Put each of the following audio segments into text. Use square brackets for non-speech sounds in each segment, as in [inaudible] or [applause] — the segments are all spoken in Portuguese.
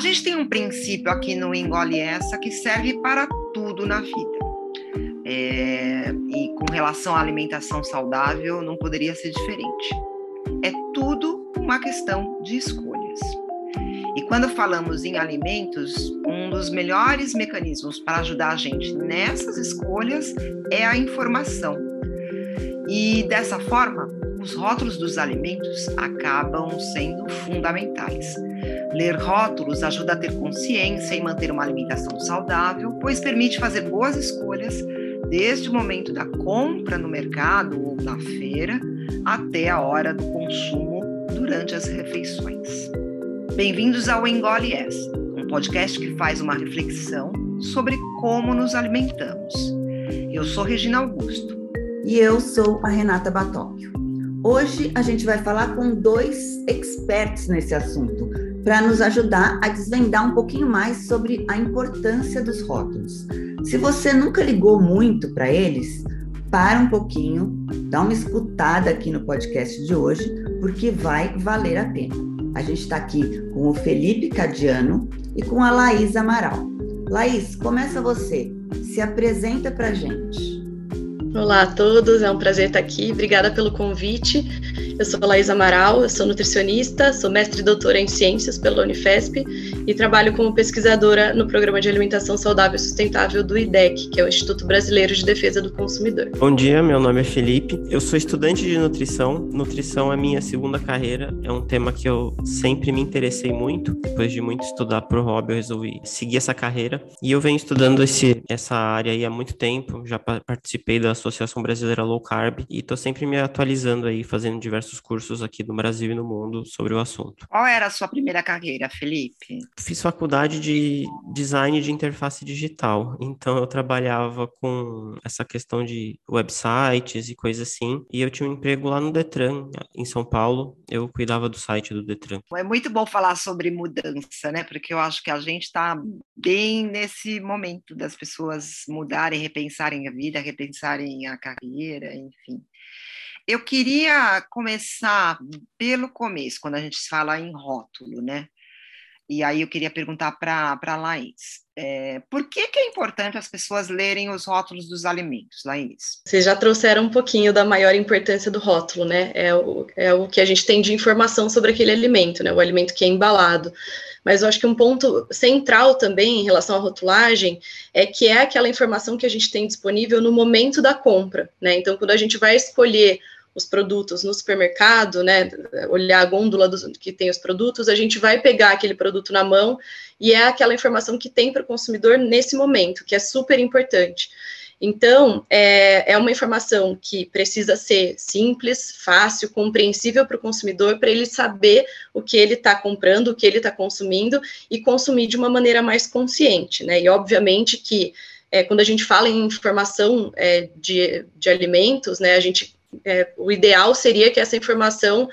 A gente tem um princípio aqui no Engole Essa que serve para tudo na vida. É, e com relação à alimentação saudável, não poderia ser diferente. É tudo uma questão de escolhas. E quando falamos em alimentos, um dos melhores mecanismos para ajudar a gente nessas escolhas é a informação. E dessa forma, os rótulos dos alimentos acabam sendo fundamentais. Ler rótulos ajuda a ter consciência e manter uma alimentação saudável, pois permite fazer boas escolhas desde o momento da compra no mercado ou na feira até a hora do consumo durante as refeições. Bem-vindos ao Engole Essa, um podcast que faz uma reflexão sobre como nos alimentamos. Eu sou Regina Augusto. E eu sou a Renata Batóquio. Hoje a gente vai falar com dois experts nesse assunto, para nos ajudar a desvendar um pouquinho mais sobre a importância dos rótulos. Se você nunca ligou muito para eles, para um pouquinho, dá uma escutada aqui no podcast de hoje, porque vai valer a pena. A gente está aqui com o Felipe Cadiano e com a Laís Amaral. Laís, começa você. Se apresenta para gente. Olá a todos, é um prazer estar aqui. Obrigada pelo convite. Eu sou Laís Amaral, eu sou nutricionista, sou mestre e doutora em ciências pela Unifesp e trabalho como pesquisadora no Programa de Alimentação Saudável e Sustentável do IDEC, que é o Instituto Brasileiro de Defesa do Consumidor. Bom dia, meu nome é Felipe, eu sou estudante de nutrição. Nutrição é minha segunda carreira, é um tema que eu sempre me interessei muito. Depois de muito estudar pro hobby, eu resolvi seguir essa carreira e eu venho estudando esse, essa área aí há muito tempo. Já participei da Associação Brasileira Low Carb e estou sempre me atualizando aí, fazendo diversos diversos cursos aqui no Brasil e no mundo sobre o assunto. Qual era a sua primeira carreira, Felipe? Fiz faculdade de design de interface digital, então eu trabalhava com essa questão de websites e coisas assim, e eu tinha um emprego lá no Detran, em São Paulo, eu cuidava do site do Detran. É muito bom falar sobre mudança, né? Porque eu acho que a gente está bem nesse momento das pessoas mudarem, repensarem a vida, repensarem a carreira, enfim. Eu queria começar pelo começo, quando a gente fala em rótulo, né? E aí eu queria perguntar para a Laís. É, por que, que é importante as pessoas lerem os rótulos dos alimentos, Laís? Vocês já trouxeram um pouquinho da maior importância do rótulo, né? É o, é o que a gente tem de informação sobre aquele alimento, né? O alimento que é embalado. Mas eu acho que um ponto central também em relação à rotulagem é que é aquela informação que a gente tem disponível no momento da compra, né? Então, quando a gente vai escolher os produtos no supermercado, né, olhar a gôndola dos, que tem os produtos, a gente vai pegar aquele produto na mão e é aquela informação que tem para o consumidor nesse momento, que é super importante. Então, é, é uma informação que precisa ser simples, fácil, compreensível para o consumidor, para ele saber o que ele está comprando, o que ele está consumindo e consumir de uma maneira mais consciente, né? E obviamente que é, quando a gente fala em informação é, de, de alimentos, né, a gente é, o ideal seria que essa informação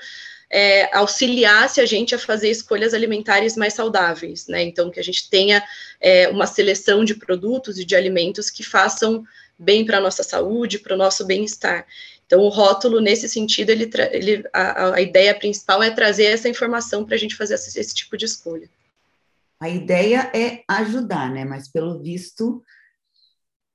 é, auxiliasse a gente a fazer escolhas alimentares mais saudáveis, né? Então, que a gente tenha é, uma seleção de produtos e de alimentos que façam bem para a nossa saúde, para o nosso bem-estar. Então, o rótulo, nesse sentido, ele, ele a, a, ideia principal é trazer essa informação para a gente fazer esse, esse tipo de escolha. A ideia é ajudar, né? Mas, pelo visto,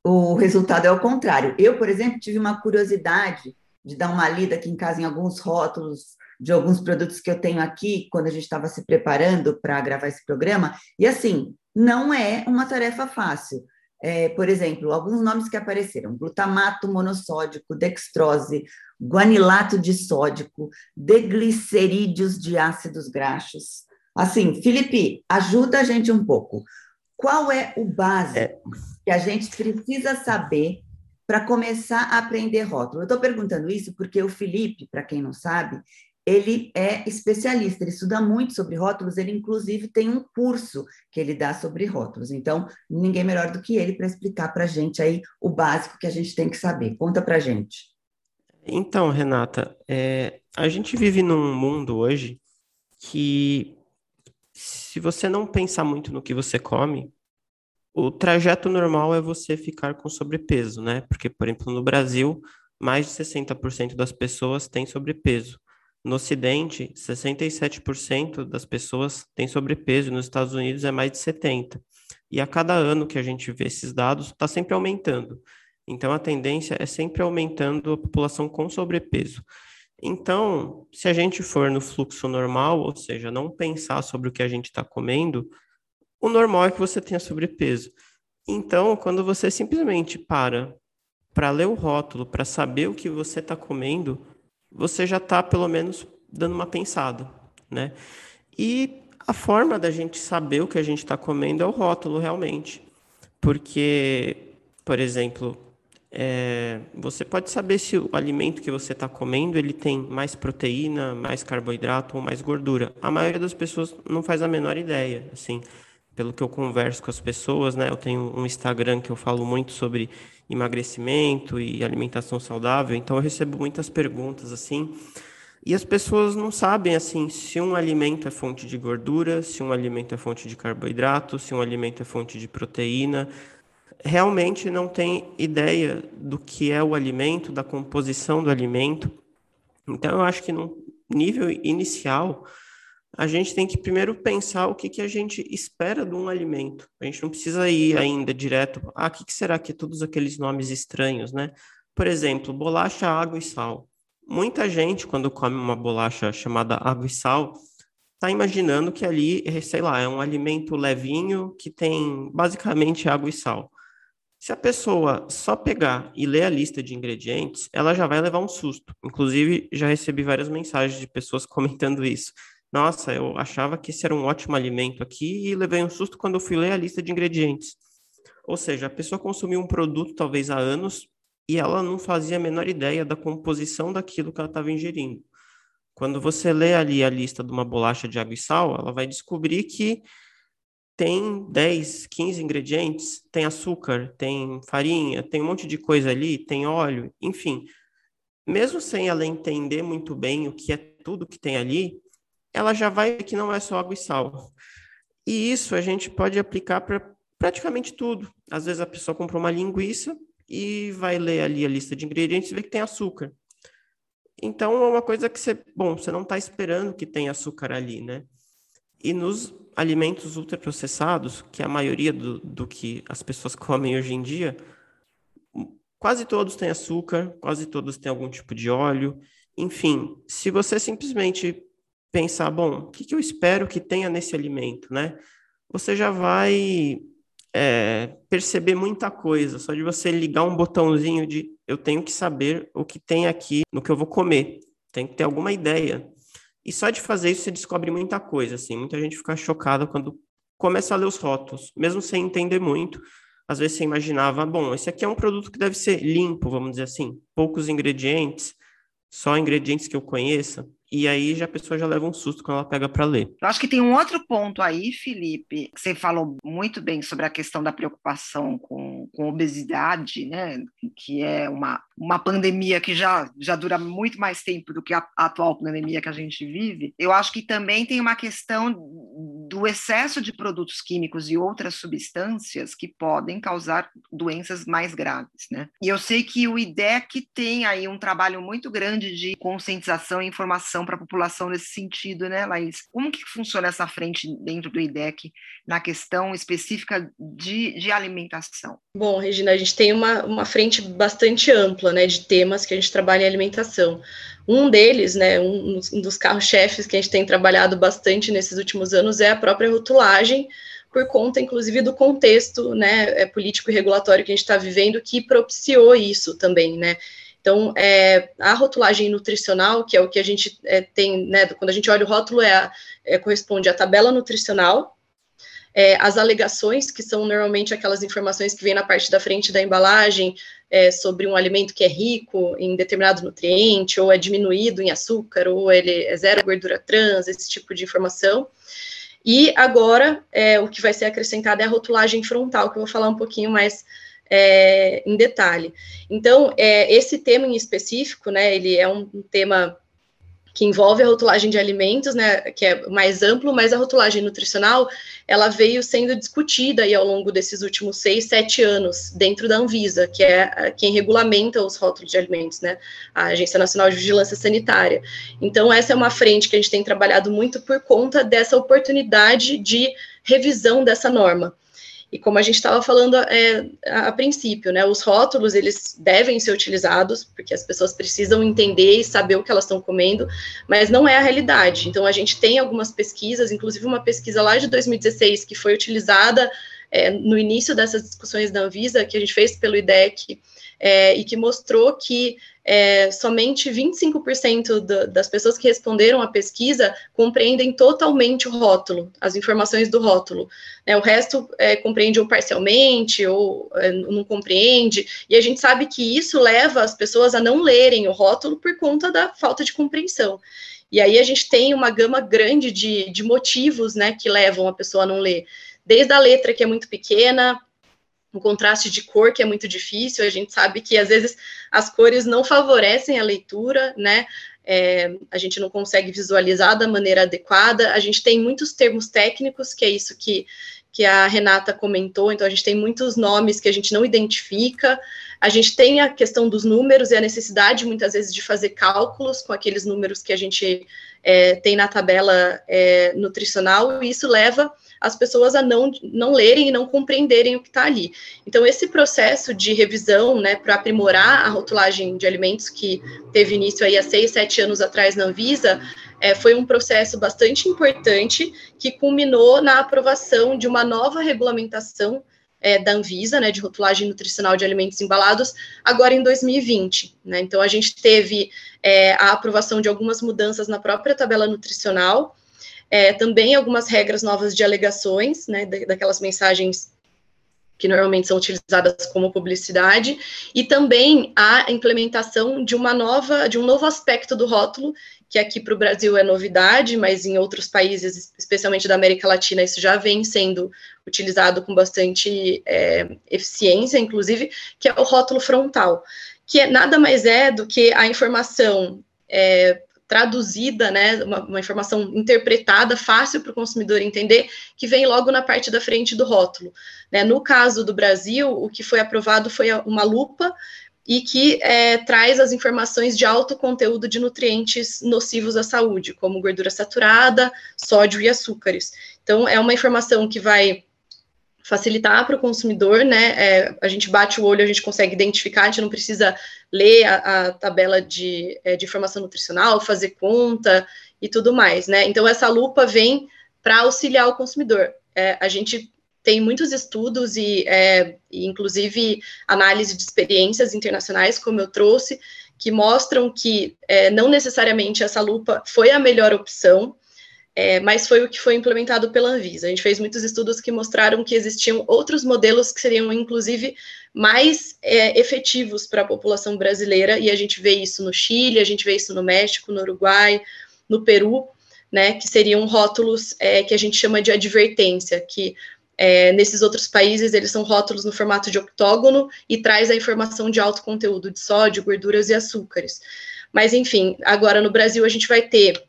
o resultado é o contrário. Eu, por exemplo, tive uma curiosidade de dar uma lida aqui em casa em alguns rótulos de alguns produtos que eu tenho aqui, quando a gente estava se preparando para gravar esse programa, e assim, não é uma tarefa fácil. É, por exemplo, alguns nomes que apareceram: glutamato monossódico, dextrose, guanilato disódico, deglicerídeos de ácidos graxos. Assim, Felipe, ajuda a gente um pouco. Qual é o básico é. que a gente precisa saber para começar a aprender rótulo. Eu estou perguntando isso porque o Felipe, para quem não sabe, ele é especialista, ele estuda muito sobre rótulos, ele inclusive tem um curso que ele dá sobre rótulos. Então, ninguém melhor do que ele para explicar para a gente aí o básico que a gente tem que saber. Conta para a gente. Então, Renata, é, a gente vive num mundo hoje que se você não pensar muito no que você come, o trajeto normal é você ficar com sobrepeso, né? Porque, por exemplo, no Brasil, mais de 60% das pessoas têm sobrepeso. No Ocidente, 67% das pessoas têm sobrepeso, nos Estados Unidos é mais de 70%. E a cada ano que a gente vê esses dados, está sempre aumentando. Então, a tendência é sempre aumentando a população com sobrepeso. Então, se a gente for no fluxo normal, ou seja, não pensar sobre o que a gente está comendo, o normal é que você tenha sobrepeso. Então, quando você simplesmente para para ler o rótulo, para saber o que você está comendo, você já está pelo menos dando uma pensada, né? E a forma da gente saber o que a gente está comendo é o rótulo, realmente. Porque, por exemplo, é, você pode saber se o alimento que você está comendo ele tem mais proteína, mais carboidrato ou mais gordura. A maioria das pessoas não faz a menor ideia, assim, pelo que eu converso com as pessoas, né? Eu tenho um Instagram que eu falo muito sobre emagrecimento e alimentação saudável, então eu recebo muitas perguntas assim. E as pessoas não sabem assim se um alimento é fonte de gordura, se um alimento é fonte de carboidrato, se um alimento é fonte de proteína. Realmente não tem ideia do que é o alimento, da composição do alimento. Então eu acho que no nível inicial a gente tem que primeiro pensar o que, que a gente espera de um alimento. A gente não precisa ir ainda direto, ah, o que, que será que é todos aqueles nomes estranhos, né? Por exemplo, bolacha, água e sal. Muita gente, quando come uma bolacha chamada água e sal, está imaginando que ali, sei lá, é um alimento levinho que tem basicamente água e sal. Se a pessoa só pegar e ler a lista de ingredientes, ela já vai levar um susto. Inclusive, já recebi várias mensagens de pessoas [laughs] comentando isso. Nossa, eu achava que esse era um ótimo alimento aqui e levei um susto quando eu fui ler a lista de ingredientes. Ou seja, a pessoa consumiu um produto talvez há anos e ela não fazia a menor ideia da composição daquilo que ela estava ingerindo. Quando você lê ali a lista de uma bolacha de água e sal, ela vai descobrir que tem 10, 15 ingredientes, tem açúcar, tem farinha, tem um monte de coisa ali, tem óleo, enfim. Mesmo sem ela entender muito bem o que é tudo que tem ali, ela já vai que não é só água e sal. E isso a gente pode aplicar para praticamente tudo. Às vezes a pessoa comprou uma linguiça, e vai ler ali a lista de ingredientes e vê que tem açúcar. Então é uma coisa que você, bom, você não está esperando que tenha açúcar ali, né? E nos alimentos ultraprocessados, que é a maioria do, do que as pessoas [laughs] comem hoje em dia, quase todos têm açúcar, quase todos têm algum tipo de óleo. Enfim, se você simplesmente pensar, bom, o que, que eu espero que tenha nesse alimento, né? Você já vai é, perceber muita coisa, só de você ligar um botãozinho de eu tenho que saber o que tem aqui no que eu vou comer, tem que ter alguma ideia. E só de fazer isso você descobre muita coisa, assim, muita gente fica chocada quando começa a ler os rótulos, mesmo sem entender muito. Às vezes você imaginava, bom, esse aqui é um produto que deve ser limpo, vamos dizer assim, poucos ingredientes, só ingredientes que eu conheça. E aí já a pessoa já leva um susto quando ela pega para ler. Eu acho que tem um outro ponto aí, Felipe, que você falou muito bem sobre a questão da preocupação com, com obesidade, né? Que é uma, uma pandemia que já, já dura muito mais tempo do que a, a atual pandemia que a gente vive. Eu acho que também tem uma questão do excesso de produtos químicos e outras substâncias que podem causar doenças mais graves, né? E eu sei que o IDEC tem aí um trabalho muito grande de conscientização e informação para a população nesse sentido, né, Laís? Como que funciona essa frente dentro do IDEC na questão específica de, de alimentação? Bom, Regina, a gente tem uma, uma frente bastante ampla, né, de temas que a gente trabalha em alimentação. Um deles, né, um, um dos carros-chefes que a gente tem trabalhado bastante nesses últimos anos é a própria rotulagem, por conta, inclusive, do contexto né, é, político e regulatório que a gente está vivendo, que propiciou isso também, né? Então, é, a rotulagem nutricional, que é o que a gente é, tem, né, quando a gente olha o rótulo, é, a, é corresponde à tabela nutricional, é, as alegações, que são normalmente aquelas informações que vêm na parte da frente da embalagem é, sobre um alimento que é rico em determinado nutriente, ou é diminuído em açúcar, ou ele é zero gordura trans, esse tipo de informação. E agora, é, o que vai ser acrescentado é a rotulagem frontal, que eu vou falar um pouquinho mais é, em detalhe. Então, é, esse tema em específico, né, ele é um, tema que envolve a rotulagem de alimentos, né, que é mais amplo, mas a rotulagem nutricional, ela veio sendo discutida aí ao longo desses últimos seis, sete anos dentro da Anvisa, que é quem regulamenta os rótulos de alimentos, né, a Agência Nacional de Vigilância Sanitária. Então, essa é uma frente que a gente tem trabalhado muito por conta dessa oportunidade de revisão dessa norma. E como a gente estava falando é, a, a, princípio, né, os rótulos eles devem ser utilizados porque as pessoas precisam entender e saber o que elas estão comendo, mas não é a realidade. Então a gente tem algumas pesquisas, inclusive uma pesquisa lá de 2016 que foi utilizada é, no início dessas discussões da Anvisa que a gente fez pelo IDEC é, e que mostrou que é, somente 25% do, das pessoas que responderam à pesquisa compreendem totalmente o rótulo, as informações do rótulo. Né, o resto é, compreende ou parcialmente ou é, não compreende, e a gente sabe que isso leva as pessoas a não lerem o rótulo por conta da falta de compreensão. E aí a gente tem uma gama grande de, de motivos né, que levam a pessoa a não ler. Desde a letra, que é muito pequena, um contraste de cor que é muito difícil, a gente sabe que às vezes as cores não favorecem a leitura, né? É, a gente não consegue visualizar da maneira adequada, a gente tem muitos termos técnicos, que é isso que, que a Renata comentou, então a gente tem muitos nomes que a gente não identifica, a gente tem a questão dos números e a necessidade, muitas vezes, de fazer cálculos com aqueles números que a gente é, tem na tabela é, nutricional, e isso leva as pessoas a não, não lerem e não compreenderem o que está ali. Então, esse processo de revisão, né, para aprimorar a rotulagem de alimentos que teve início aí há seis, sete anos atrás na Anvisa, é, foi um processo bastante importante que culminou na aprovação de uma nova regulamentação é, da Anvisa, né, de rotulagem nutricional de alimentos embalados, agora em 2020. Né? Então, a gente teve é, a aprovação de algumas mudanças na própria tabela nutricional, é, também algumas regras novas de alegações, né, daquelas mensagens que normalmente são utilizadas como publicidade, e também a implementação de uma nova, de um novo aspecto do rótulo, que aqui para o Brasil é novidade, mas em outros países, especialmente da América Latina, isso já vem sendo utilizado com bastante é, eficiência, inclusive, que é o rótulo frontal, que é, nada mais é do que a informação é, traduzida, né, uma, uma informação interpretada, fácil para o consumidor entender, que vem logo na parte da frente do rótulo. Né? No caso do Brasil, o que foi aprovado foi uma lupa e que é, traz as informações de alto conteúdo de nutrientes nocivos à saúde, como gordura saturada, sódio e açúcares. Então, é uma informação que vai facilitar para o consumidor, né? É, a gente bate o olho, a gente consegue identificar, a gente não precisa ler a, a tabela de, é, de informação nutricional, fazer conta e tudo mais, né? Então, essa lupa vem para auxiliar o consumidor. É, a gente tem muitos estudos e, é, e, inclusive, análise de experiências internacionais, como eu trouxe, que mostram que é, não necessariamente essa lupa foi a melhor opção, é, mas foi o que foi implementado pela Anvisa. A gente fez muitos estudos que mostraram que existiam outros modelos que seriam, inclusive, mais é, efetivos para a população brasileira, e a gente vê isso no Chile, a gente vê isso no México, no Uruguai, no Peru, né, que seriam rótulos é, que a gente chama de advertência, que é, nesses outros países eles são rótulos no formato de octógono e traz a informação de alto conteúdo de sódio, gorduras e açúcares. Mas, enfim, agora no Brasil a gente vai ter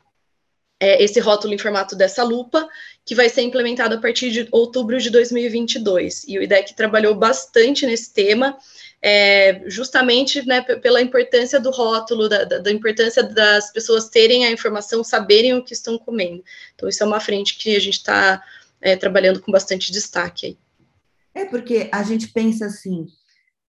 é, esse rótulo em formato dessa lupa, que vai ser implementado a partir de outubro de 2022. E o IDEC trabalhou bastante nesse tema, é, justamente né, pela importância do rótulo, da, da, da, importância das pessoas terem a informação, saberem o que estão comendo. Então, isso é uma frente que a gente está é, trabalhando com bastante destaque aí. É porque a gente pensa assim,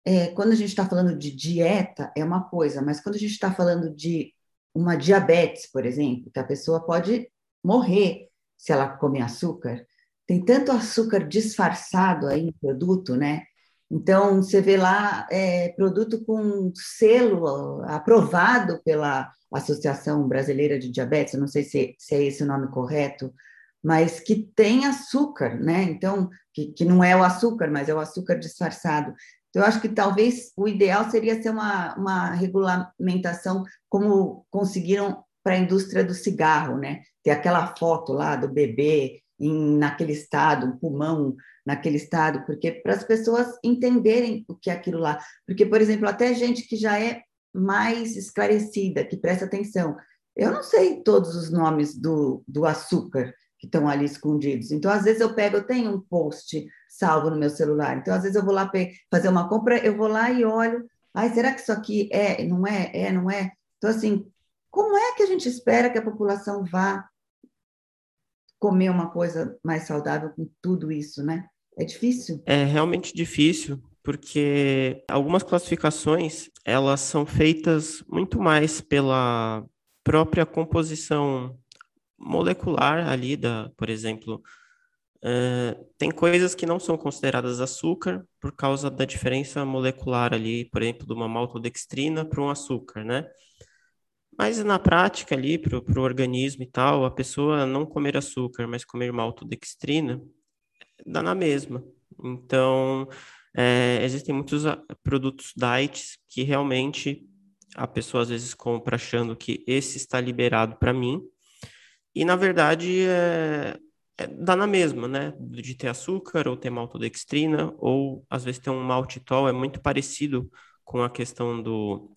é, quando a gente está falando de dieta, é uma coisa, mas quando a gente está falando de uma diabetes, por exemplo, que a pessoa pode morrer se ela comer açúcar. Tem tanto açúcar disfarçado aí no produto, né? Então, você vê lá é, produto com selo aprovado pela Associação Brasileira de Diabetes, não sei se, se é esse o nome correto, mas que tem açúcar, né? Então, que, que não é o açúcar, mas é o açúcar disfarçado. Eu acho que talvez o ideal seria ser uma, uma regulamentação como conseguiram para a indústria do cigarro, né? Ter aquela foto lá do bebê em, naquele estado, um pulmão naquele estado, porque para as pessoas entenderem o que é aquilo lá. Porque, por exemplo, até gente que já é mais esclarecida, que presta atenção, Eu não sei todos os nomes do, do açúcar que estão ali escondidos. Então, às vezes eu pego, eu tenho um post salvo no meu celular. Então, às vezes eu vou lá fazer uma compra, eu vou lá e olho. Ai, será que isso aqui é, não é, é, não é? Então, assim, como é que a gente espera que a população vá comer uma coisa mais saudável com tudo isso, né? É difícil? É realmente difícil, porque algumas classificações, elas são feitas muito mais pela própria composição molecular ali da, por exemplo, uh, tem coisas que não são consideradas açúcar por causa da diferença molecular ali, por exemplo, de uma maltodextrina para um açúcar, né? Mas na prática ali, para o organismo e tal, a pessoa não comer açúcar, mas comer maltodextrina, dá na mesma. Então, é, existem muitos ah, produtos diets que realmente a pessoa às vezes compra achando que esse está liberado para mim, e, na verdade, é, é, dá na mesma, né? De ter açúcar ou ter maltodextrina, ou às vezes ter um maltitol, é muito parecido com a questão do,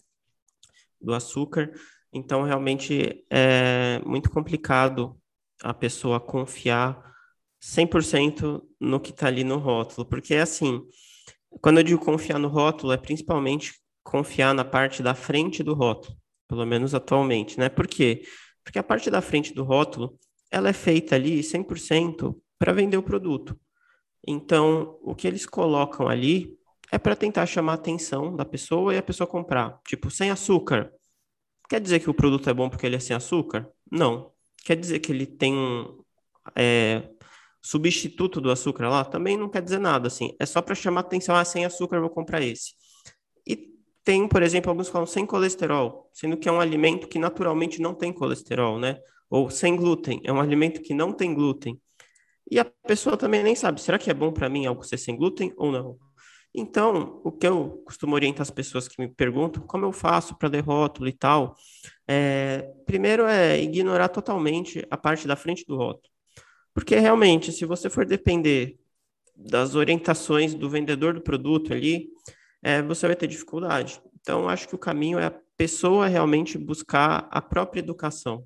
do açúcar. Então, realmente, é muito complicado a pessoa confiar 100% no que está ali no rótulo, porque assim, quando eu digo confiar no rótulo, é principalmente confiar na parte da frente do rótulo, pelo menos atualmente, né? Por quê? Porque a parte da frente do rótulo, ela é feita ali 100% para vender o produto. Então, o que eles colocam ali é para tentar chamar a atenção da pessoa e a pessoa comprar. Tipo, sem açúcar. Quer dizer que o produto é bom porque ele é sem açúcar? Não. Quer dizer que ele tem um é, substituto do açúcar lá? Também não quer dizer nada, assim. É só para chamar a atenção, ah, sem açúcar vou comprar esse. Tem, por exemplo, alguns falam sem colesterol, sendo que é um alimento que naturalmente não tem colesterol, né? Ou sem glúten, é um alimento que não tem glúten. E a pessoa também nem sabe, será que é bom para mim algo ser sem glúten ou não? Então, o que eu costumo orientar as pessoas que me perguntam como eu faço para ler rótulo e tal, é, primeiro é ignorar totalmente a parte da frente do rótulo. Porque realmente, se você for depender das orientações do vendedor do produto ali, é, você vai ter dificuldade. Então, acho que o caminho é a pessoa realmente buscar a própria educação.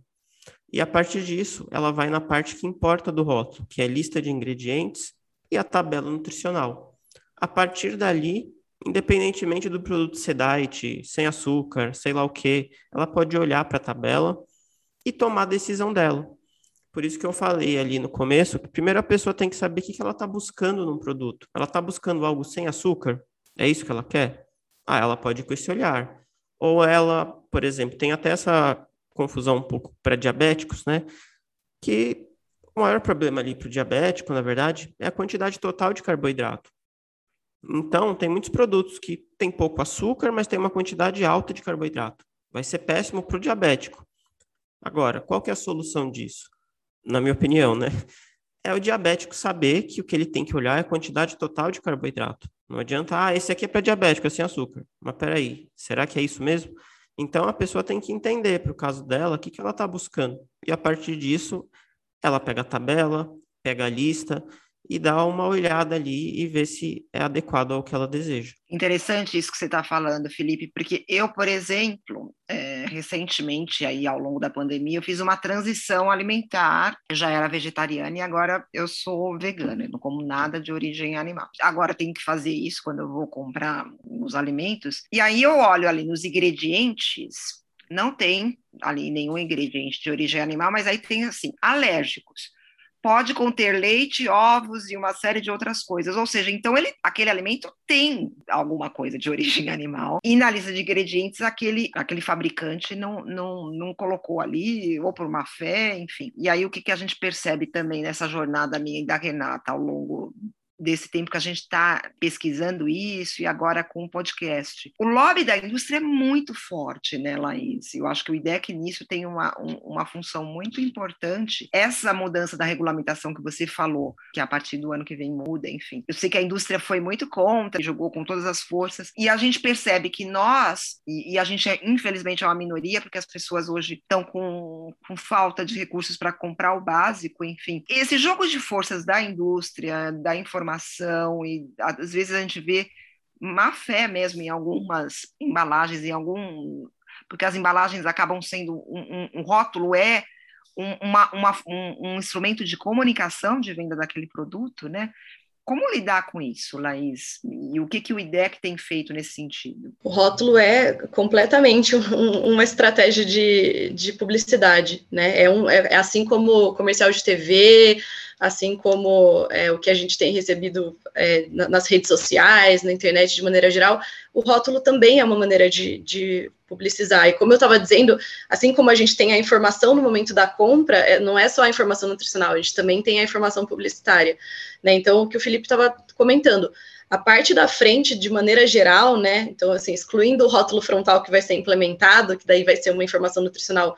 E a partir disso, ela vai na parte que importa do rótulo, que é a lista de ingredientes e a tabela nutricional. A partir dali, independentemente do produto ser diet, sem açúcar, sei lá o que, ela pode olhar para a tabela e tomar a decisão dela. Por isso que eu falei ali no começo, que primeiro a pessoa tem que saber o que ela está buscando num produto. Ela está buscando algo sem açúcar? É isso que ela quer? Ah, ela pode ir com esse olhar. Ou ela, por exemplo, tem até essa confusão um pouco para diabéticos, né? Que o maior problema ali para o diabético, na verdade, é a quantidade total de carboidrato. Então, tem muitos produtos que tem pouco açúcar, mas tem uma quantidade alta de carboidrato. Vai ser péssimo para o diabético. Agora, qual que é a solução disso? Na minha opinião, né? é o diabético saber que o que ele tem que olhar é a quantidade total de carboidrato. Não adianta, ah, esse aqui é para diabético, é sem açúcar. Mas peraí, será que é isso mesmo? Então a pessoa tem que entender, para o caso dela, o que, que ela está buscando. E a partir disso, ela pega a tabela, pega a lista e dá uma olhada ali e ver se é adequado ao que ela deseja. Interessante isso que você está falando, Felipe, porque eu, por exemplo, é, recentemente, aí ao longo da pandemia, eu fiz uma transição alimentar. Eu já era vegetariana e agora eu sou vegana, eu não como nada de origem animal. Agora tenho que fazer isso quando eu vou comprar os alimentos. E aí eu olho ali nos ingredientes, não tem ali nenhum ingrediente de origem animal, mas aí tem assim, alérgicos pode conter leite, ovos e uma série de outras coisas. Ou seja, então ele, aquele alimento tem alguma coisa de origem [laughs] animal. E na lista de ingredientes, aquele, aquele fabricante não, não, não colocou ali, ou por má fé, enfim. E aí o que, que a gente percebe também nessa jornada minha e da Renata ao longo desse tempo que a gente está pesquisando isso e agora com o podcast. O lobby da indústria é muito forte, né, Laís? Eu acho que o IDEC nisso tem uma, um, uma função muito importante. Essa mudança da regulamentação que você falou, que a partir do ano que vem muda, enfim. Eu sei que a indústria foi muito contra, jogou com todas as forças, e a gente percebe que nós, e, e a gente é, infelizmente é uma minoria, porque as pessoas hoje estão com, com falta de recursos para comprar o básico, enfim. Esse jogo de forças da indústria, da informação, informação e às vezes a gente vê má fé mesmo em algumas embalagens, em algum porque as embalagens acabam sendo um, um, um rótulo é um, uma, uma, um, um, instrumento de comunicação de venda daquele produto, né? Como lidar com isso, Laís? E o que, que o IDEC tem feito nesse sentido? O rótulo é completamente um, uma estratégia de, de publicidade, né? É, um, é, é assim como comercial de TV, assim como é, o que a gente tem recebido é, nas redes sociais, na internet de maneira geral, o rótulo também é uma maneira de, de publicizar. E como eu estava dizendo, assim como a gente tem a informação no momento da compra, é, não é só a informação nutricional, a gente também tem a informação publicitária. Né? Então, o que o Felipe estava comentando, a parte da frente, de maneira geral, né? Então, assim, excluindo o rótulo frontal que vai ser implementado, que daí vai ser uma informação nutricional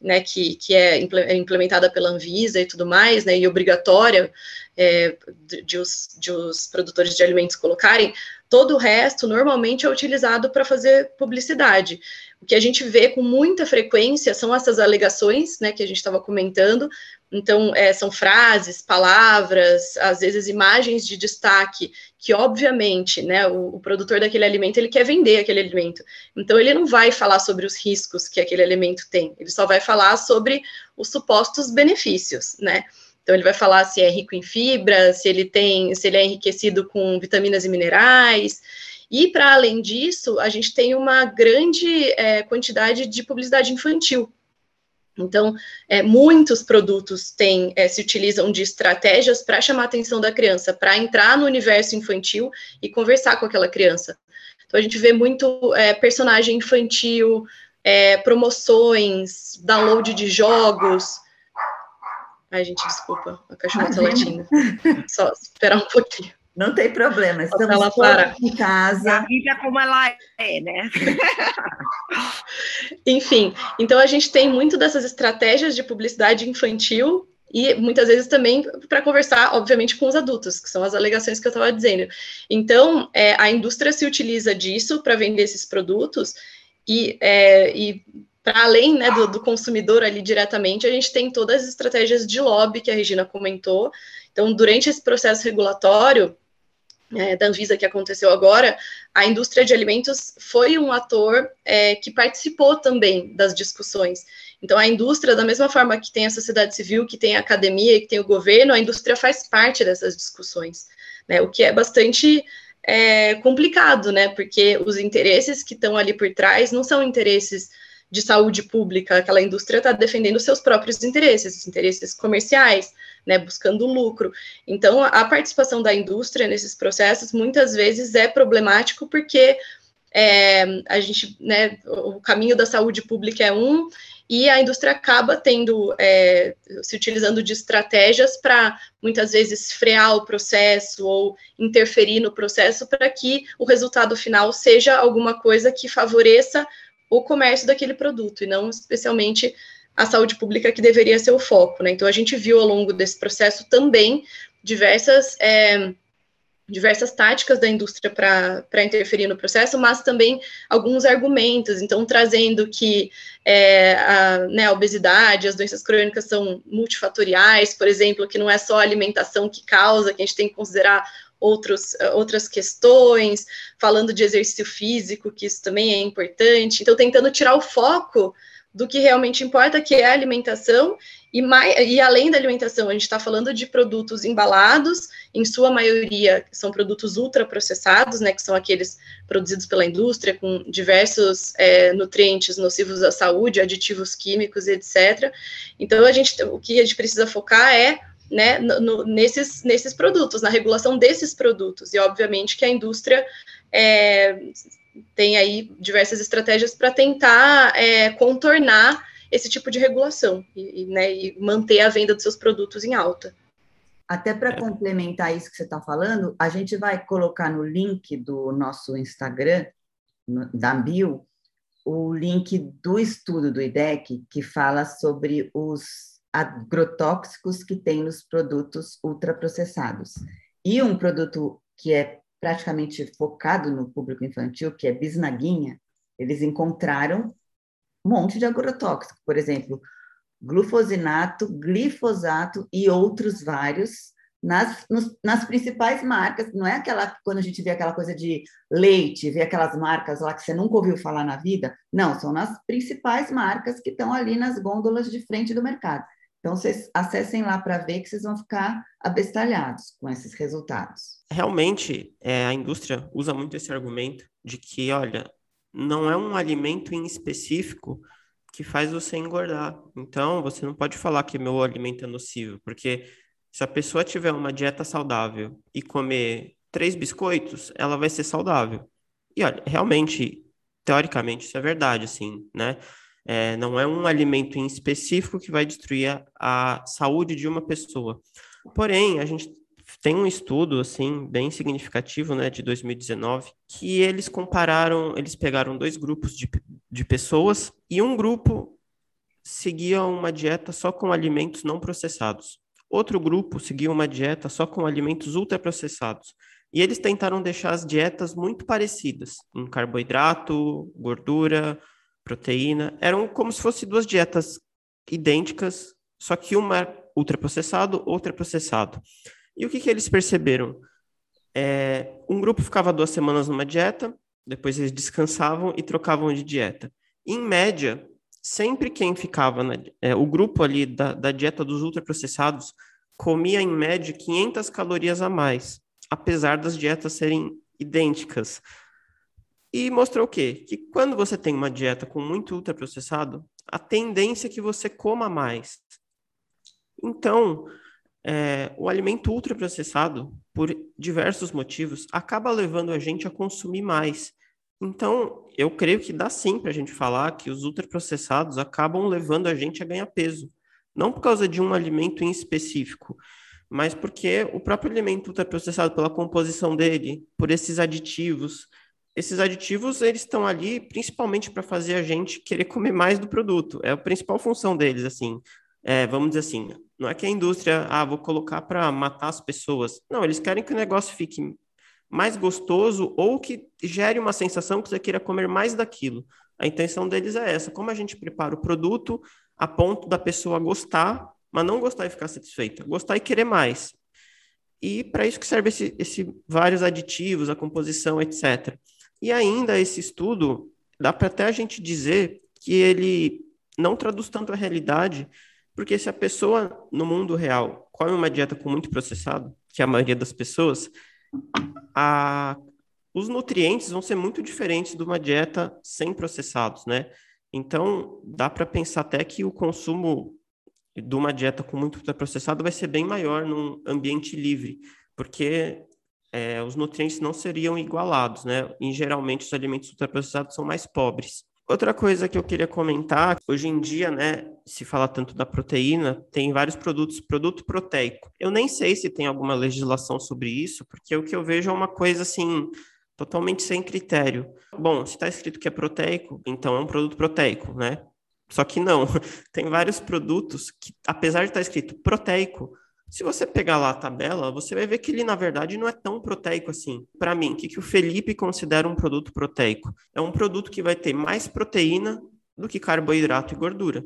né, que, que é, é implementada pela Anvisa e tudo mais, né, e obrigatória é, de, de, os, de os produtores de alimentos colocarem, todo o resto normalmente é utilizado para fazer publicidade. O que a gente vê com muita frequência são essas alegações, né, que a gente estava comentando. Então, é, são frases, palavras, às vezes imagens de destaque, que obviamente, né, o, o, produtor daquele alimento, ele quer vender aquele alimento. Então, ele não vai falar sobre os riscos que aquele alimento tem, ele só vai falar sobre os supostos benefícios, né. Então, ele vai falar se é rico em fibra, se ele tem, se ele é enriquecido com vitaminas e minerais, e, para além disso, a gente tem uma grande é, quantidade de publicidade infantil. Então, é, muitos produtos têm, é, se utilizam de estratégias para chamar a atenção da criança, para entrar no universo infantil e conversar com aquela criança. Então, a gente vê muito é, personagem infantil, é, promoções, download de jogos. Ai, gente, desculpa, a cachorra está latindo. Só esperar um pouquinho. Não tem problema, estamos ela para. em casa. A vida como ela é, né? [laughs] Enfim, então a gente tem muito dessas estratégias de publicidade infantil e muitas vezes também para conversar, obviamente, com os adultos, que são as alegações que eu estava dizendo. Então, é, a indústria se utiliza disso para vender esses produtos e, é, e para além né, do, do, consumidor ali diretamente, a gente tem todas as estratégias de lobby que a Regina comentou. Então, durante esse processo regulatório, é, da Anvisa que aconteceu agora, a indústria de alimentos foi um ator é, que participou também das discussões. Então, a indústria, da mesma forma que tem a sociedade civil, que tem a academia que tem o governo, a indústria faz parte dessas discussões, né? O que é bastante é, complicado, né? Porque os interesses que estão ali por trás não são interesses de saúde pública, aquela indústria está defendendo seus próprios interesses, interesses comerciais, né, buscando lucro. Então, a participação da indústria nesses processos muitas vezes é problemático porque é, a gente, né, o caminho da saúde pública é um e a indústria acaba tendo, é, se utilizando de estratégias para muitas vezes frear o processo ou interferir no processo para que o resultado final seja alguma coisa que favoreça o comércio daquele produto, e não especialmente a saúde pública, que deveria ser o foco. Né? Então, a gente viu ao longo desse processo também diversas. É, diversas táticas da indústria para interferir no processo, mas também alguns argumentos, então trazendo que é, a, né, a, obesidade, as doenças crônicas são multifatoriais, por exemplo, que não é só a alimentação que causa, que a gente tem que considerar outros, eh, outras questões, falando de exercício físico, que isso também é importante. Então, tentando tirar o foco do que realmente importa, que é a alimentação, e, mais, e além da alimentação, a gente está falando de produtos embalados, em sua maioria são produtos ultraprocessados, né, que são aqueles produzidos pela indústria, com diversos é, nutrientes nocivos à saúde, aditivos químicos, etc. Então, a gente, o que a gente precisa focar é né, no, nesses, nesses produtos, na regulação desses produtos. E, obviamente, que a indústria é, tem aí diversas estratégias para tentar é, contornar esse tipo de regulação e, e, né, e manter a venda dos seus produtos em alta. Até para complementar isso que você está falando, a gente vai colocar no link do nosso Instagram, no, da Bio, o link do estudo do IDEC, que fala sobre os agrotóxicos que tem nos produtos ultraprocessados. E um produto que é praticamente focado no público infantil, que é bisnaguinha, eles encontraram um monte de agrotóxico, por exemplo, glufosinato, glifosato e outros vários nas, nos, nas principais marcas, não é aquela quando a gente vê aquela coisa de leite, vê aquelas marcas lá que você nunca ouviu falar na vida, não, são nas principais marcas que estão ali nas gôndolas de frente do mercado. Então, vocês acessem lá para ver que vocês vão ficar abestalhados com esses resultados. Realmente, é, a indústria usa muito esse argumento de que, olha, não é um alimento em específico que faz você engordar. Então, você não pode falar que meu alimento é nocivo, porque se a pessoa tiver uma dieta saudável e comer três biscoitos, ela vai ser saudável. E olha, realmente, teoricamente, isso é verdade, assim, né? É, não é um alimento em específico que vai destruir a, a saúde de uma pessoa. Porém, a gente tem um estudo assim bem significativo, né, de 2019, que eles compararam, eles pegaram dois grupos de, de pessoas e um grupo seguia uma dieta só com alimentos não processados. Outro grupo seguia uma dieta só com alimentos ultraprocessados. E eles tentaram deixar as dietas muito parecidas, em carboidrato, gordura, proteína. Eram como se fossem duas dietas idênticas, só que uma ultraprocessado, outra processado. E o que, que eles perceberam? É, um grupo ficava duas semanas numa dieta, depois eles descansavam e trocavam de dieta. Em média, sempre quem ficava, na, é, o grupo ali da, da dieta dos ultraprocessados comia em média 500 calorias a mais, apesar das dietas serem idênticas. E mostrou o quê? Que quando você tem uma dieta com muito ultraprocessado, a tendência é que você coma mais. Então, é, o alimento ultraprocessado, por diversos motivos, acaba levando a gente a consumir mais. Então, eu creio que dá sim para a gente falar que os ultraprocessados acabam levando a gente a ganhar peso. Não por causa de um alimento em específico, mas porque o próprio alimento ultraprocessado, pela composição dele, por esses aditivos, esses aditivos eles estão ali principalmente para fazer a gente querer comer mais do produto. É a principal função deles, assim. É, vamos dizer assim, não é que a indústria, ah, vou colocar para matar as pessoas. Não, eles querem que o negócio fique mais gostoso ou que gere uma sensação que você queira comer mais daquilo. A intenção deles é essa: como a gente prepara o produto a ponto da pessoa gostar, mas não gostar e ficar satisfeita, gostar e querer mais. E para isso que serve esse, esse vários aditivos, a composição, etc. E ainda esse estudo dá para até a gente dizer que ele não traduz tanto a realidade, porque se a pessoa no mundo real come uma dieta com muito processado, que é a maioria das pessoas, a, os nutrientes vão ser muito diferentes de uma dieta sem processados, né? Então, dá para pensar até que o consumo de uma dieta com muito processado vai ser bem maior num ambiente livre, porque é, os nutrientes não seriam igualados, né? E geralmente os alimentos ultraprocessados são mais pobres. Outra coisa que eu queria comentar, hoje em dia, né, se fala tanto da proteína, tem vários produtos, produto proteico. Eu nem sei se tem alguma legislação sobre isso, porque o que eu vejo é uma coisa assim, totalmente sem critério. Bom, se está escrito que é proteico, então é um produto proteico, né? Só que não, [laughs] tem vários produtos que, apesar de estar tá escrito proteico, se você pegar lá a tabela, você vai ver que ele, na verdade, não é tão proteico assim. Para mim, o que, que o Felipe considera um produto proteico? É um produto que vai ter mais proteína do que carboidrato e gordura.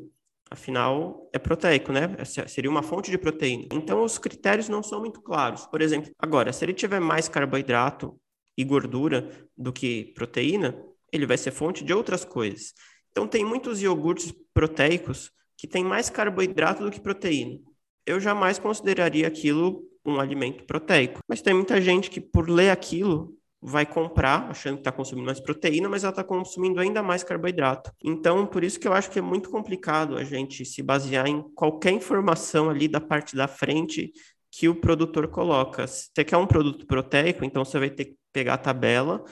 Afinal, é proteico, né? Seria uma fonte de proteína. Então, os critérios não são muito claros. Por exemplo, agora, se ele tiver mais carboidrato e gordura do que proteína, ele vai ser fonte de outras coisas. Então, tem muitos iogurtes proteicos que têm mais carboidrato do que proteína eu jamais consideraria aquilo um alimento proteico. Mas tem muita gente que, por ler aquilo, vai comprar achando que está consumindo mais proteína, mas ela está consumindo ainda mais carboidrato. Então, por isso que eu acho que é muito complicado a gente se basear em qualquer informação ali da parte da frente que o produtor coloca. Se você quer um produto proteico, então você vai ter que pegar a tabela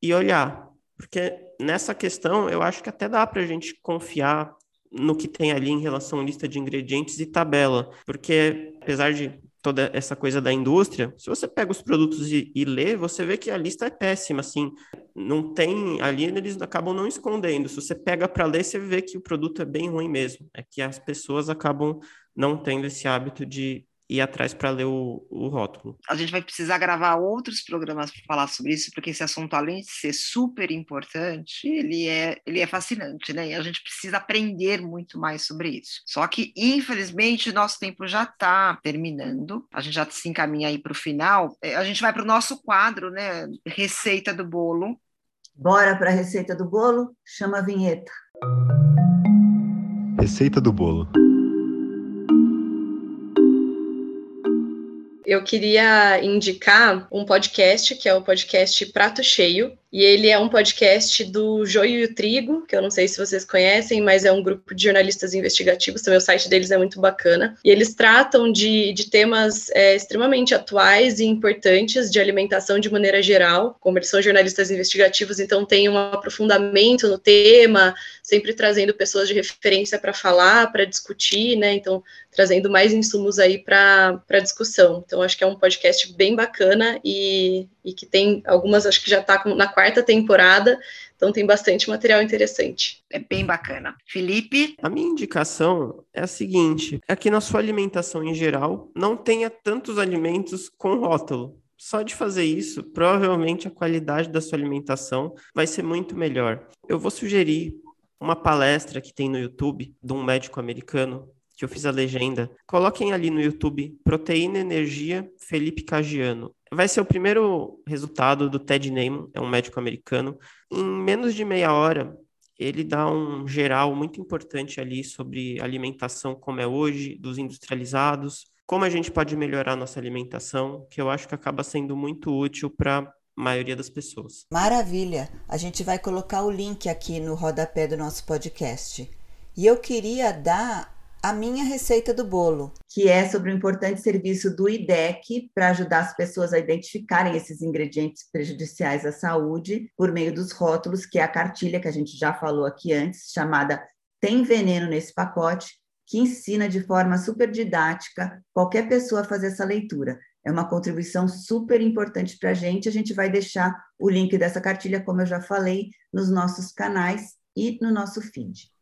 e olhar. Porque nessa questão, eu acho que até dá para a gente confiar no que tem ali em relação à lista de ingredientes e tabela, porque apesar de toda essa coisa da indústria, se você pega os produtos e, e lê, você vê que a lista é péssima, assim, não tem, ali eles acabam não escondendo, se você pega para ler, você vê que o produto é bem ruim mesmo, é que as pessoas acabam não tendo esse hábito de ir atrás para ler o, o, rótulo. A gente vai precisar gravar outros programas para falar sobre isso, porque esse assunto, além de ser super importante, ele é, ele é fascinante, né? E a gente precisa aprender muito mais sobre isso. Só que, infelizmente, nosso tempo já está terminando, a gente já se encaminha aí para o final. É, a gente vai para o nosso quadro, né? Receita do bolo. Bora para a receita do bolo? Chama a vinheta. Receita do bolo. Eu queria indicar um podcast, que é o podcast Prato Cheio, e ele é um podcast do Joio e o Trigo, que eu não sei se vocês conhecem, mas é um grupo de jornalistas investigativos, também o site deles é muito bacana. E eles tratam de, de temas é, extremamente atuais e importantes de alimentação de maneira geral. Como eles são jornalistas investigativos, então tem um aprofundamento no tema, sempre trazendo pessoas de referência para falar, para discutir, né? Então, trazendo mais insumos aí para discussão. Então, acho que é um podcast bem bacana e, e que tem algumas, acho que já está na quarta temporada, então tem bastante material interessante. É bem bacana. Felipe? A minha indicação é a seguinte: é que na sua alimentação em geral, não tenha tantos alimentos com rótulo. Só de fazer isso, provavelmente a qualidade da sua alimentação vai ser muito melhor. Eu vou sugerir uma palestra que tem no YouTube de um médico americano que eu fiz a legenda. Coloquem ali no YouTube Proteína Energia Felipe Cagiano. Vai ser o primeiro resultado do Ted Neyman, é um médico americano. Em menos de meia hora, ele dá um geral muito importante ali sobre alimentação como é hoje, dos industrializados, como a gente pode melhorar nossa alimentação, que eu acho que acaba sendo muito útil para maioria das pessoas. Maravilha! A gente vai colocar o link aqui no rodapé do nosso podcast. E eu queria dar a minha receita do bolo, que é sobre o importante serviço do IDEC para ajudar as pessoas a identificarem esses ingredientes prejudiciais à saúde por meio dos rótulos, que é a cartilha que a gente já falou aqui antes, chamada Tem Veneno nesse pacote, que ensina de forma super didática qualquer pessoa a fazer essa leitura. É uma contribuição super importante para a gente. A gente vai deixar o link dessa cartilha, como eu já falei, nos nossos canais e no nosso feed.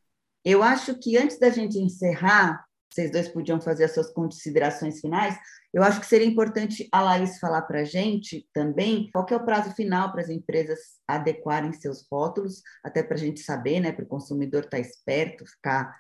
Eu acho que antes da gente encerrar, vocês dois podiam fazer as suas considerações finais. Eu acho que seria importante a Laís falar para a gente também qual é o prazo final para as empresas adequarem seus rótulos, até para a gente saber, né, para o consumidor estar tá esperto, ficar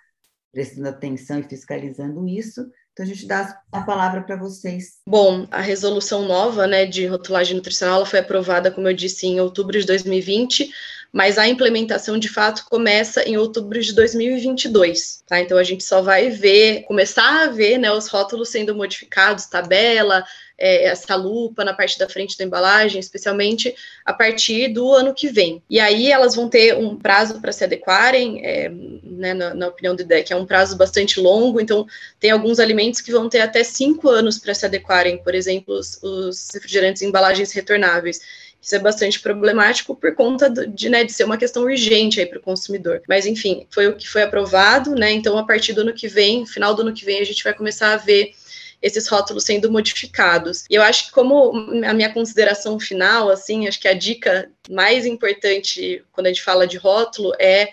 prestando atenção e fiscalizando isso. Então, a gente dá a palavra para vocês. Bom, a resolução nova né, de rotulagem nutricional foi aprovada, como eu disse, em outubro de 2020 mas a implementação de fato começa em outubro de 2022, tá? Então a gente só vai ver, começar a ver, né, os rótulos sendo modificados, tabela, é, essa lupa na parte da frente da embalagem, especialmente a partir do ano que vem. E aí elas vão ter um prazo para se adequarem, é, né, na, na, opinião do IDEC, é um prazo bastante longo, então tem alguns alimentos que vão ter até cinco anos para se adequarem, por exemplo, os, os refrigerantes em embalagens retornáveis. Isso é bastante problemático por conta de, né, de ser uma questão urgente aí para o consumidor. Mas, enfim, foi o que foi aprovado, né? Então, a partir do ano que vem, final do ano que vem, a gente vai começar a ver esses rótulos sendo modificados. E eu acho que como a minha consideração final, assim, acho que a dica mais importante quando a gente fala de rótulo é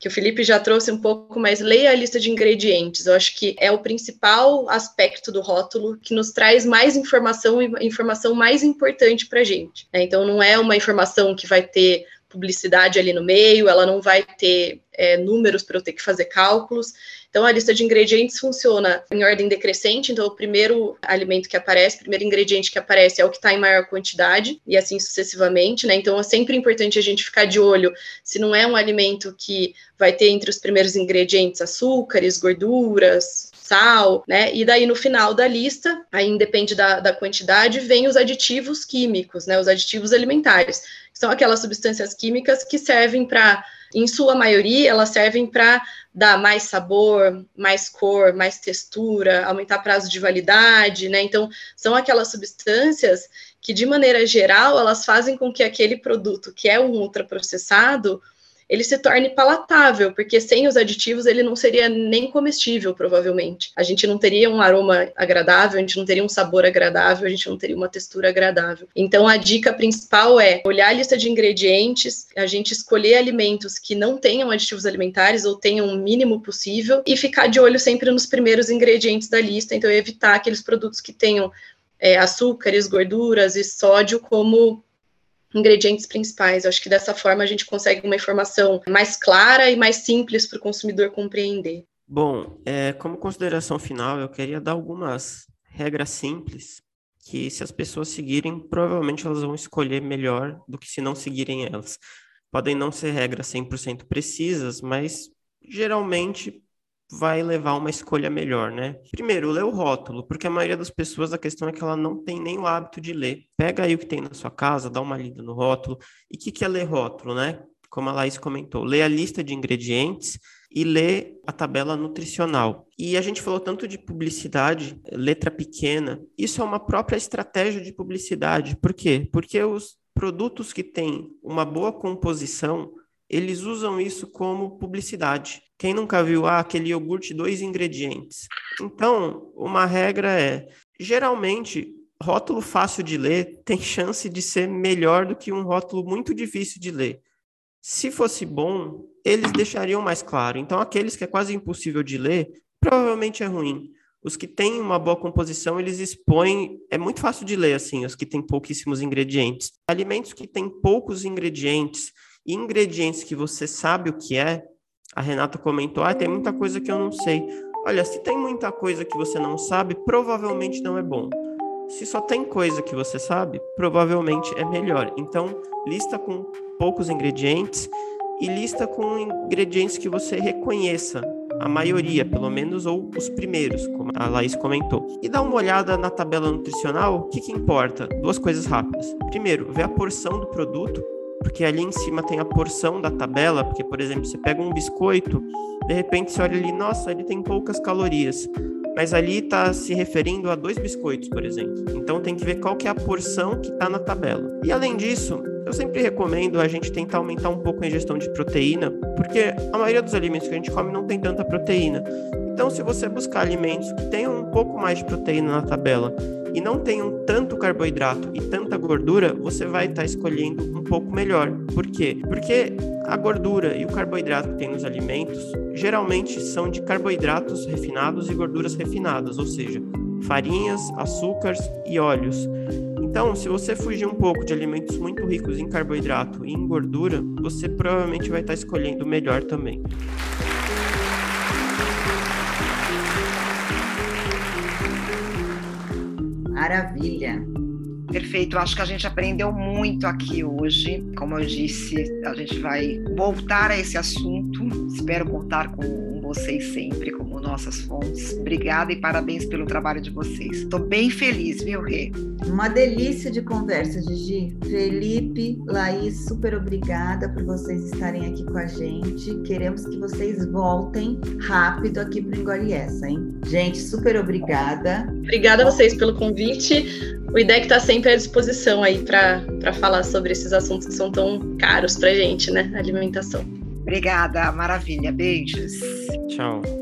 que o Felipe já trouxe um pouco, mas leia a lista de ingredientes. Eu acho que é o principal aspecto do rótulo que nos traz mais informação e informação mais importante para a gente. Né? Então, não é uma informação que vai ter publicidade ali no meio, ela não vai ter é, números para eu ter que fazer cálculos. Então, a lista de ingredientes funciona em ordem decrescente. Então, o primeiro alimento que aparece, o primeiro ingrediente que aparece é o que está em maior quantidade, e assim sucessivamente, né? Então, é sempre importante a gente ficar de olho se não é um alimento que vai ter entre os primeiros ingredientes açúcares, gorduras, sal, né? E daí no final da lista, aí depende da, da quantidade, vem os aditivos químicos, né? Os aditivos alimentares. São aquelas substâncias químicas que servem para em sua maioria, elas servem para dar mais sabor, mais cor, mais textura, aumentar prazo de validade, né? Então, são aquelas substâncias que, de maneira geral, elas fazem com que aquele produto que é um ultraprocessado, ele se torne palatável, porque sem os aditivos ele não seria nem comestível, provavelmente. A gente não teria um aroma agradável, a gente não teria um sabor agradável, a gente não teria uma textura agradável. Então a dica principal é olhar a lista de ingredientes, a gente escolher alimentos que não tenham aditivos alimentares ou tenham o mínimo possível e ficar de olho sempre nos primeiros ingredientes da lista, então evitar aqueles produtos que tenham é, açúcares, gorduras e sódio como ingredientes principais. Eu acho que dessa forma a gente consegue uma informação mais clara e mais simples para o consumidor compreender. Bom, é, como consideração final, eu queria dar algumas regras simples que, se as pessoas seguirem, provavelmente elas vão escolher melhor do que se não seguirem elas. Podem não ser regras 100% precisas, mas geralmente vai levar uma escolha melhor, né? Primeiro, lê o rótulo, porque a maioria das pessoas a questão é que ela não tem nem o hábito de ler. Pega aí o que tem na sua casa, dá uma lida no rótulo. E o que, que é ler rótulo, né? Como a Laís comentou, lê a lista de ingredientes e lê a tabela nutricional. E a gente falou tanto de publicidade, letra pequena. Isso é uma própria estratégia de publicidade. Por quê? Porque os produtos que têm uma boa composição, eles usam isso como publicidade. Quem nunca viu ah, aquele iogurte dois ingredientes? Então, uma regra é, geralmente, rótulo fácil de ler [laughs] tem chance de ser melhor do que um rótulo muito difícil de ler. Se fosse bom, eles deixariam mais claro. Então, aqueles que é quase impossível de ler, provavelmente é ruim. Os que têm uma boa composição, eles expõem. É muito fácil de ler, assim, os que têm pouquíssimos ingredientes. Alimentos que têm poucos ingredientes, ingredientes que você sabe o que é, a Renata comentou, ah, tem muita coisa que eu não sei. Olha, se tem muita coisa que você não sabe, provavelmente não é bom. Se só tem coisa que você sabe, provavelmente é melhor. Então, lista com poucos ingredientes e lista com ingredientes que você reconheça, a maioria, pelo menos, ou os primeiros, como a Laís comentou. E dá uma olhada na tabela nutricional, o que, que importa? Duas coisas rápidas. Primeiro, ver a porção do produto porque ali em cima tem a porção da tabela, porque, por exemplo, você pega um biscoito, de repente você olha ali, nossa, ele tem poucas calorias, mas ali está se referindo a dois biscoitos, por exemplo. Então tem que ver qual que é a porção que está na tabela. E além disso, eu sempre recomendo a gente tentar aumentar um pouco a ingestão de proteína, porque a maioria dos alimentos que a gente come não tem tanta proteína. Então, se você buscar alimentos que tenham um pouco mais de proteína na tabela e não tenham tanto carboidrato e tanta gordura, você vai estar tá escolhendo um pouco melhor. Por quê? Porque a gordura e o carboidrato que tem nos alimentos geralmente são de carboidratos refinados e gorduras refinadas, ou seja, farinhas, açúcares e óleos. Então, se você fugir um pouco de alimentos muito ricos em carboidrato e em gordura, você provavelmente vai estar tá escolhendo melhor também. Maravilha. Perfeito, acho que a gente aprendeu muito aqui hoje. Como eu disse, a gente vai voltar a esse assunto. Espero contar com vocês sempre como nossas fontes. Obrigada e parabéns pelo trabalho de vocês. Estou bem feliz, viu, Rê? Uma delícia de conversa, Gigi. Felipe, Laís, super obrigada por vocês estarem aqui com a gente. Queremos que vocês voltem rápido aqui para o Engole Essa, hein? Gente, super obrigada. Obrigada a vocês pelo convite. O IDEC está sempre à disposição aí para falar sobre esses assuntos que são tão caros para gente, né? Alimentação. Obrigada, maravilha. Beijos. Tchau.